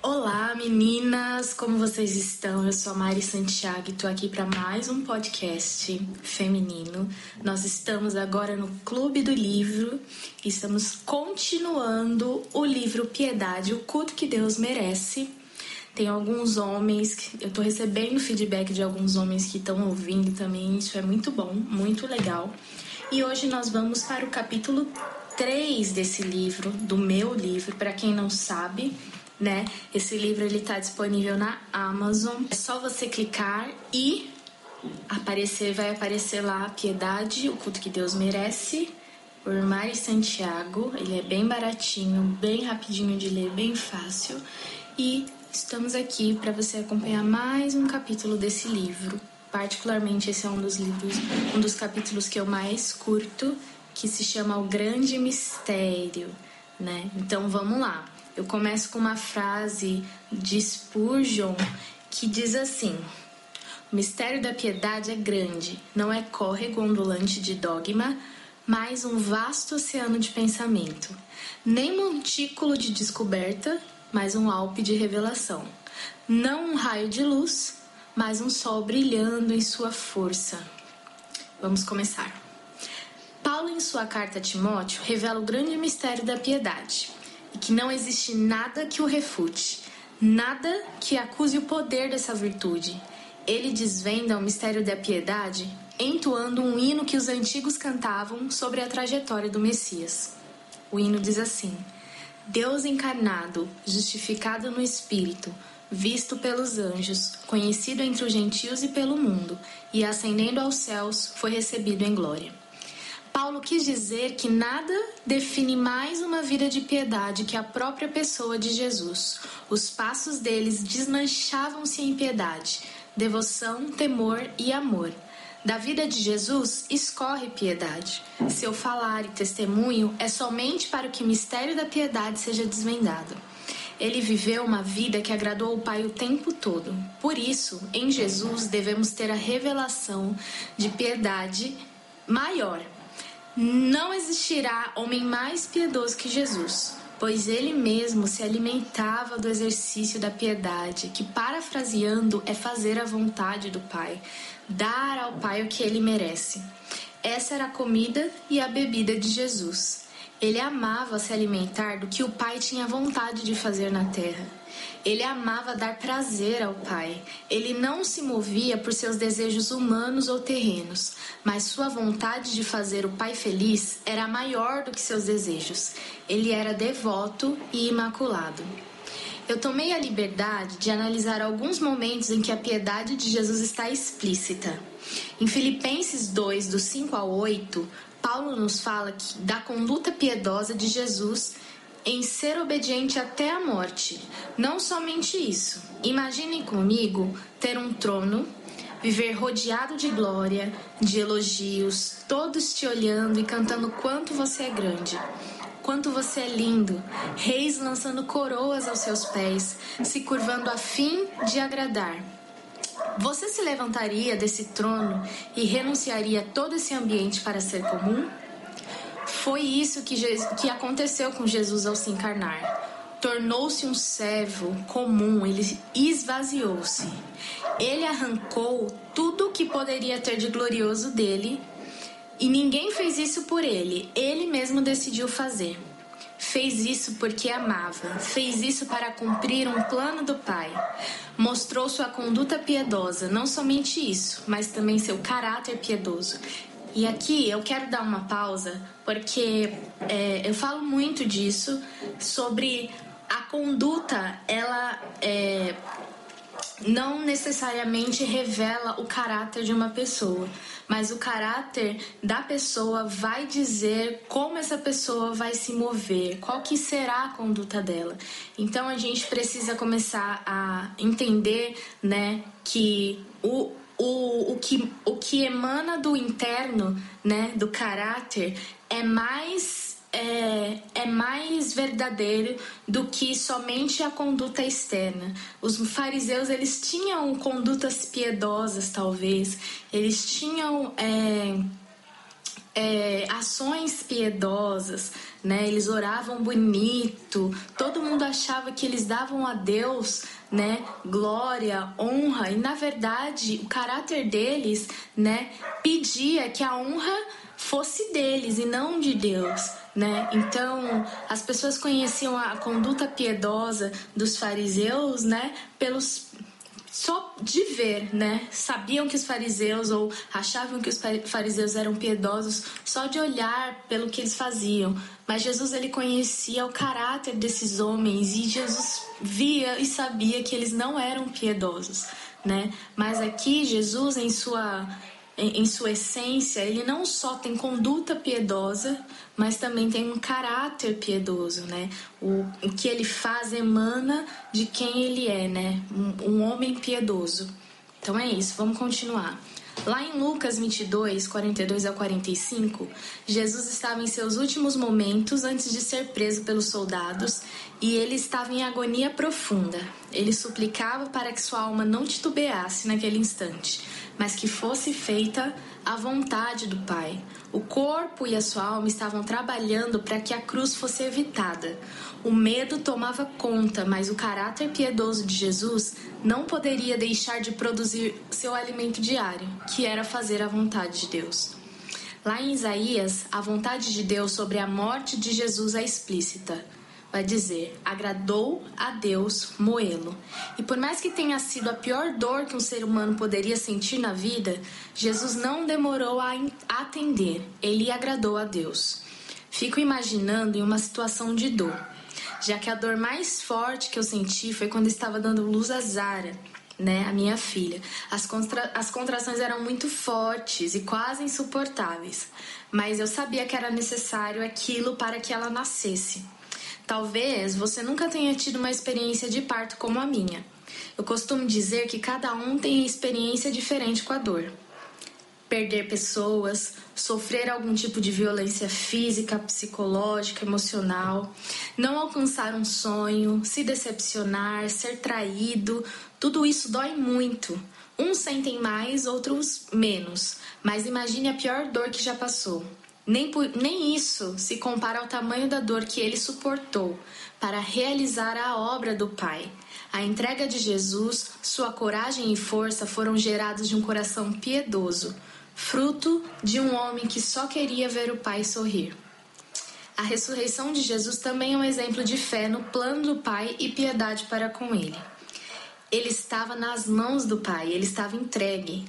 Olá meninas, como vocês estão? Eu sou a Mari Santiago e tô aqui para mais um podcast feminino. Nós estamos agora no Clube do Livro e estamos continuando o livro Piedade, o culto que Deus merece. Tem alguns homens, que eu tô recebendo feedback de alguns homens que estão ouvindo também, isso é muito bom, muito legal. E hoje nós vamos para o capítulo 3 desse livro, do meu livro, para quem não sabe, né? Esse livro ele tá disponível na Amazon. É só você clicar e aparecer, vai aparecer lá Piedade, o culto que Deus merece, por Mari Santiago. Ele é bem baratinho, bem rapidinho de ler, bem fácil. E estamos aqui para você acompanhar mais um capítulo desse livro. Particularmente esse é um dos livros, um dos capítulos que eu mais curto, que se chama O Grande Mistério, né? Então vamos lá. Eu começo com uma frase de Spurgeon que diz assim: O mistério da piedade é grande, não é córrego ondulante de dogma, mas um vasto oceano de pensamento. Nem montículo de descoberta, mas um alpe de revelação. Não um raio de luz, mas um sol brilhando em sua força. Vamos começar. Paulo, em sua carta a Timóteo, revela o grande mistério da piedade e que não existe nada que o refute, nada que acuse o poder dessa virtude. Ele desvenda o mistério da piedade entoando um hino que os antigos cantavam sobre a trajetória do Messias. O hino diz assim: Deus encarnado, justificado no Espírito, visto pelos anjos, conhecido entre os gentios e pelo mundo, e ascendendo aos céus, foi recebido em glória. Paulo quis dizer que nada define mais uma vida de piedade que a própria pessoa de Jesus. Os passos deles desmanchavam-se em piedade, devoção, temor e amor. Da vida de Jesus escorre piedade. Seu falar e testemunho é somente para que o mistério da piedade seja desvendado. Ele viveu uma vida que agradou o Pai o tempo todo. Por isso, em Jesus devemos ter a revelação de piedade maior não existirá homem mais piedoso que Jesus, pois ele mesmo se alimentava do exercício da piedade, que, parafraseando, é fazer a vontade do Pai, dar ao Pai o que ele merece. Essa era a comida e a bebida de Jesus. Ele amava se alimentar do que o Pai tinha vontade de fazer na terra. Ele amava dar prazer ao Pai. Ele não se movia por seus desejos humanos ou terrenos, mas sua vontade de fazer o Pai feliz era maior do que seus desejos. Ele era devoto e imaculado. Eu tomei a liberdade de analisar alguns momentos em que a piedade de Jesus está explícita. Em Filipenses 2, do 5 ao 8, Paulo nos fala que, da conduta piedosa de Jesus em ser obediente até a morte. Não somente isso. Imaginem comigo ter um trono, viver rodeado de glória, de elogios, todos te olhando e cantando quanto você é grande. Quanto você é lindo, reis lançando coroas aos seus pés, se curvando a fim de agradar. Você se levantaria desse trono e renunciaria a todo esse ambiente para ser comum? Foi isso que, que aconteceu com Jesus ao se encarnar. Tornou-se um servo comum, ele esvaziou-se. Ele arrancou tudo o que poderia ter de glorioso dele e ninguém fez isso por ele, ele mesmo decidiu fazer. Fez isso porque amava, fez isso para cumprir um plano do Pai. Mostrou sua conduta piedosa, não somente isso, mas também seu caráter piedoso. E aqui eu quero dar uma pausa, porque é, eu falo muito disso, sobre a conduta, ela é, não necessariamente revela o caráter de uma pessoa, mas o caráter da pessoa vai dizer como essa pessoa vai se mover, qual que será a conduta dela. Então a gente precisa começar a entender, né, que o o, o, que, o que emana do interno, né, do caráter, é mais é, é mais verdadeiro do que somente a conduta externa. Os fariseus eles tinham condutas piedosas, talvez, eles tinham é, é, ações piedosas, né? Eles oravam bonito, todo mundo achava que eles davam a Deus, né? Glória, honra e na verdade o caráter deles, né? Pedia que a honra fosse deles e não de Deus, né? Então, as pessoas conheciam a conduta piedosa dos fariseus, né, pelos só de ver, né? Sabiam que os fariseus ou achavam que os fariseus eram piedosos só de olhar pelo que eles faziam. Mas Jesus ele conhecia o caráter desses homens e Jesus via e sabia que eles não eram piedosos, né? Mas aqui Jesus em sua em, sua essência, ele não só tem conduta piedosa, mas também tem um caráter piedoso, né? O, o que ele faz emana de quem ele é, né? Um, um homem piedoso. Então é isso, vamos continuar. Lá em Lucas 22, 42 a 45, Jesus estava em seus últimos momentos antes de ser preso pelos soldados e ele estava em agonia profunda. Ele suplicava para que sua alma não titubeasse naquele instante mas que fosse feita a vontade do Pai. O corpo e a sua alma estavam trabalhando para que a cruz fosse evitada. O medo tomava conta, mas o caráter piedoso de Jesus não poderia deixar de produzir seu alimento diário, que era fazer a vontade de Deus. Lá em Isaías, a vontade de Deus sobre a morte de Jesus é explícita vai dizer: agradou a Deus moê-lo. E por mais que tenha sido a pior dor que um ser humano poderia sentir na vida, Jesus não demorou a atender, ele agradou a Deus. Fico imaginando em uma situação de dor, já que a dor mais forte que eu senti foi quando estava dando luz a Zara. Né, a minha filha. As, contra... as contrações eram muito fortes e quase insuportáveis, mas eu sabia que era necessário aquilo para que ela nascesse. Talvez você nunca tenha tido uma experiência de parto como a minha. Eu costumo dizer que cada um tem experiência diferente com a dor. Perder pessoas, sofrer algum tipo de violência física, psicológica, emocional, não alcançar um sonho, se decepcionar, ser traído, tudo isso dói muito. Uns sentem mais, outros menos, mas imagine a pior dor que já passou. Nem, por, nem isso se compara ao tamanho da dor que ele suportou para realizar a obra do Pai. A entrega de Jesus, sua coragem e força foram gerados de um coração piedoso, fruto de um homem que só queria ver o Pai sorrir. A ressurreição de Jesus também é um exemplo de fé no plano do Pai e piedade para com ele. Ele estava nas mãos do Pai, ele estava entregue.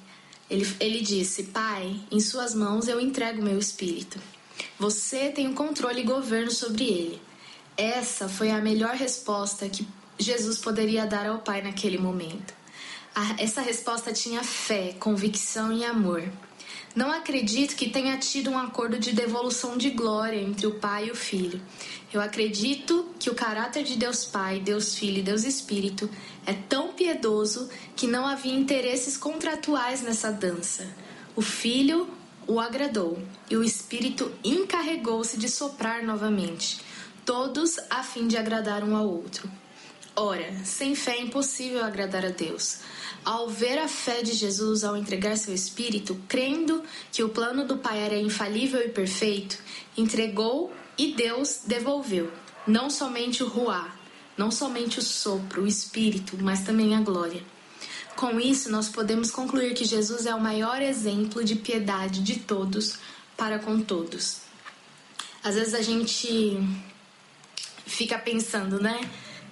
Ele, ele disse: Pai, em Suas mãos eu entrego meu espírito. Você tem o controle e governo sobre ele. Essa foi a melhor resposta que Jesus poderia dar ao Pai naquele momento. essa resposta tinha fé, convicção e amor. Não acredito que tenha tido um acordo de devolução de glória entre o Pai e o Filho. Eu acredito que o caráter de Deus Pai, Deus Filho e Deus Espírito é tão piedoso que não havia interesses contratuais nessa dança. O Filho o agradou e o Espírito encarregou-se de soprar novamente, todos a fim de agradar um ao outro. Ora, sem fé é impossível agradar a Deus. Ao ver a fé de Jesus ao entregar seu espírito, crendo que o plano do Pai era infalível e perfeito, entregou e Deus devolveu, não somente o ruá, não somente o sopro, o espírito, mas também a glória. Com isso, nós podemos concluir que Jesus é o maior exemplo de piedade de todos para com todos. Às vezes a gente fica pensando, né?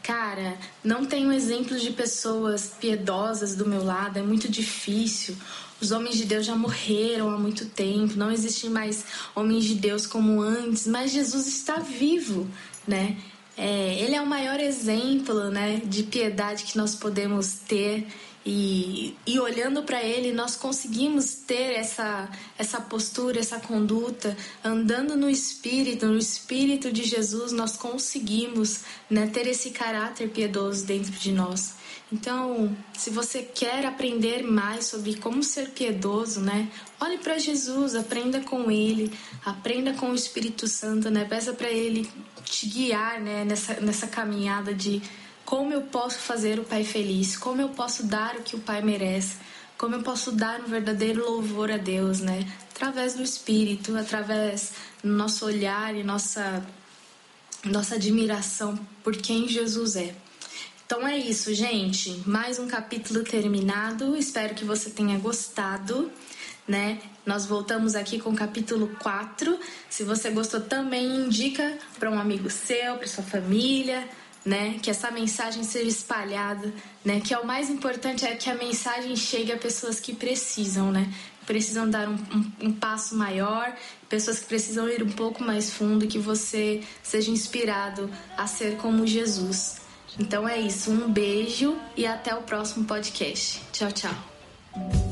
Cara, não tenho exemplos de pessoas piedosas do meu lado, é muito difícil. Os homens de Deus já morreram há muito tempo, não existem mais homens de Deus como antes, mas Jesus está vivo, né? É, ele é o maior exemplo, né, de piedade que nós podemos ter e e olhando para ele nós conseguimos ter essa essa postura, essa conduta, andando no espírito, no espírito de Jesus, nós conseguimos, né, ter esse caráter piedoso dentro de nós. Então, se você quer aprender mais sobre como ser piedoso, né? Olhe para Jesus, aprenda com ele, aprenda com o Espírito Santo, né? Peça para ele te guiar, né, nessa nessa caminhada de como eu posso fazer o Pai feliz? Como eu posso dar o que o Pai merece? Como eu posso dar um verdadeiro louvor a Deus, né? Através do Espírito, através do nosso olhar e nossa, nossa admiração por quem Jesus é. Então é isso, gente. Mais um capítulo terminado. Espero que você tenha gostado, né? Nós voltamos aqui com o capítulo 4. Se você gostou também, indica para um amigo seu, para sua família né? Que essa mensagem seja espalhada, né? Que é o mais importante é que a mensagem chegue a pessoas que precisam, né? Precisam dar um, um, um passo maior, pessoas que precisam ir um pouco mais fundo, que você seja inspirado a ser como Jesus. Então é isso, um beijo e até o próximo podcast. Tchau, tchau.